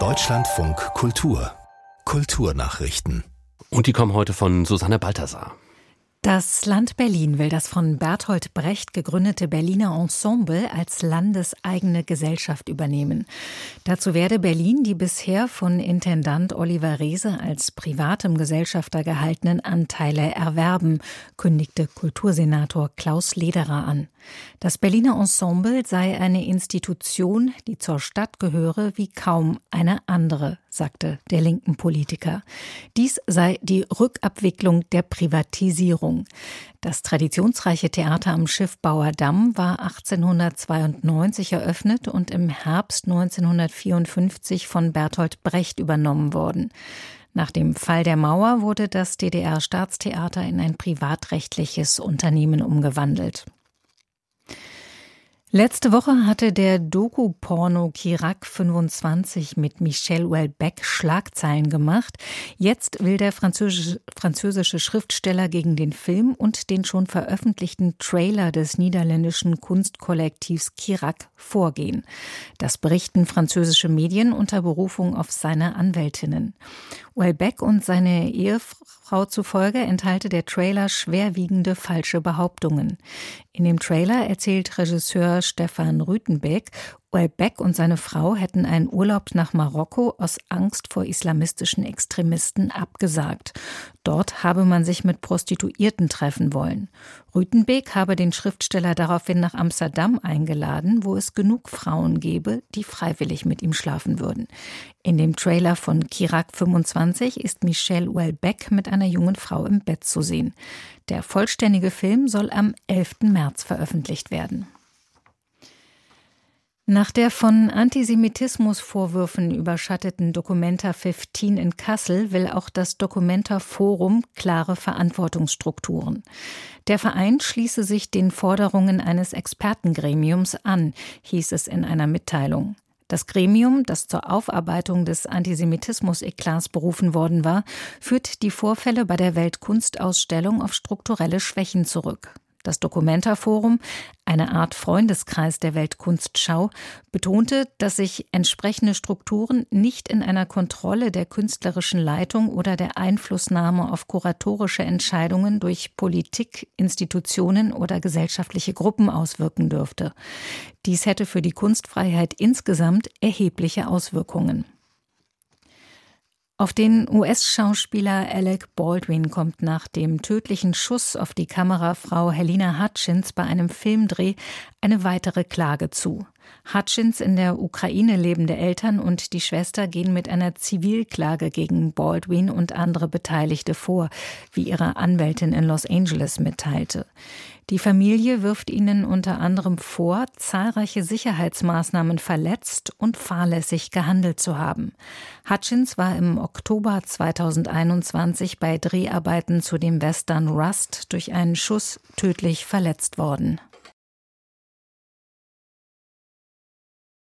Deutschlandfunk Kultur Kulturnachrichten. Und die kommen heute von Susanne Balthasar. Das Land Berlin will das von Bertolt Brecht gegründete Berliner Ensemble als landeseigene Gesellschaft übernehmen. Dazu werde Berlin die bisher von Intendant Oliver Reese als privatem Gesellschafter gehaltenen Anteile erwerben, kündigte Kultursenator Klaus Lederer an. Das Berliner Ensemble sei eine Institution, die zur Stadt gehöre wie kaum eine andere, sagte der linken Politiker. Dies sei die Rückabwicklung der Privatisierung. Das traditionsreiche Theater am Schiffbauer Damm war 1892 eröffnet und im Herbst 1954 von Bertolt Brecht übernommen worden. Nach dem Fall der Mauer wurde das DDR-Staatstheater in ein privatrechtliches Unternehmen umgewandelt. Letzte Woche hatte der Doku-Porno Kirak 25 mit Michel Houellebecq Schlagzeilen gemacht. Jetzt will der französische, Schriftsteller gegen den Film und den schon veröffentlichten Trailer des niederländischen Kunstkollektivs Kirak vorgehen. Das berichten französische Medien unter Berufung auf seine Anwältinnen. Houellebecq und seine Ehefrau zufolge enthalte der Trailer schwerwiegende falsche Behauptungen. In dem Trailer erzählt Regisseur Stefan Rütenbeck, Beck und seine Frau hätten einen Urlaub nach Marokko aus Angst vor islamistischen Extremisten abgesagt. Dort habe man sich mit Prostituierten treffen wollen. Rütenbeek habe den Schriftsteller daraufhin nach Amsterdam eingeladen, wo es genug Frauen gebe, die freiwillig mit ihm schlafen würden. In dem Trailer von Kirak 25 ist Michelle Houellebecq mit einer jungen Frau im Bett zu sehen. Der vollständige Film soll am 11. März veröffentlicht werden. Nach der von Antisemitismusvorwürfen überschatteten Documenta 15 in Kassel will auch das Documenta Forum klare Verantwortungsstrukturen. Der Verein schließe sich den Forderungen eines Expertengremiums an, hieß es in einer Mitteilung. Das Gremium, das zur Aufarbeitung des Antisemitismus-Eklats berufen worden war, führt die Vorfälle bei der Weltkunstausstellung auf strukturelle Schwächen zurück. Das Documenta-Forum, eine Art Freundeskreis der Weltkunstschau, betonte, dass sich entsprechende Strukturen nicht in einer Kontrolle der künstlerischen Leitung oder der Einflussnahme auf kuratorische Entscheidungen durch Politik, Institutionen oder gesellschaftliche Gruppen auswirken dürfte. Dies hätte für die Kunstfreiheit insgesamt erhebliche Auswirkungen. Auf den US-Schauspieler Alec Baldwin kommt nach dem tödlichen Schuss auf die Kamerafrau Helena Hutchins bei einem Filmdreh eine weitere Klage zu. Hutchins in der Ukraine lebende Eltern und die Schwester gehen mit einer Zivilklage gegen Baldwin und andere Beteiligte vor, wie ihre Anwältin in Los Angeles mitteilte. Die Familie wirft ihnen unter anderem vor, zahlreiche Sicherheitsmaßnahmen verletzt und fahrlässig gehandelt zu haben. Hutchins war im Oktober 2021 bei Dreharbeiten zu dem Western Rust durch einen Schuss tödlich verletzt worden.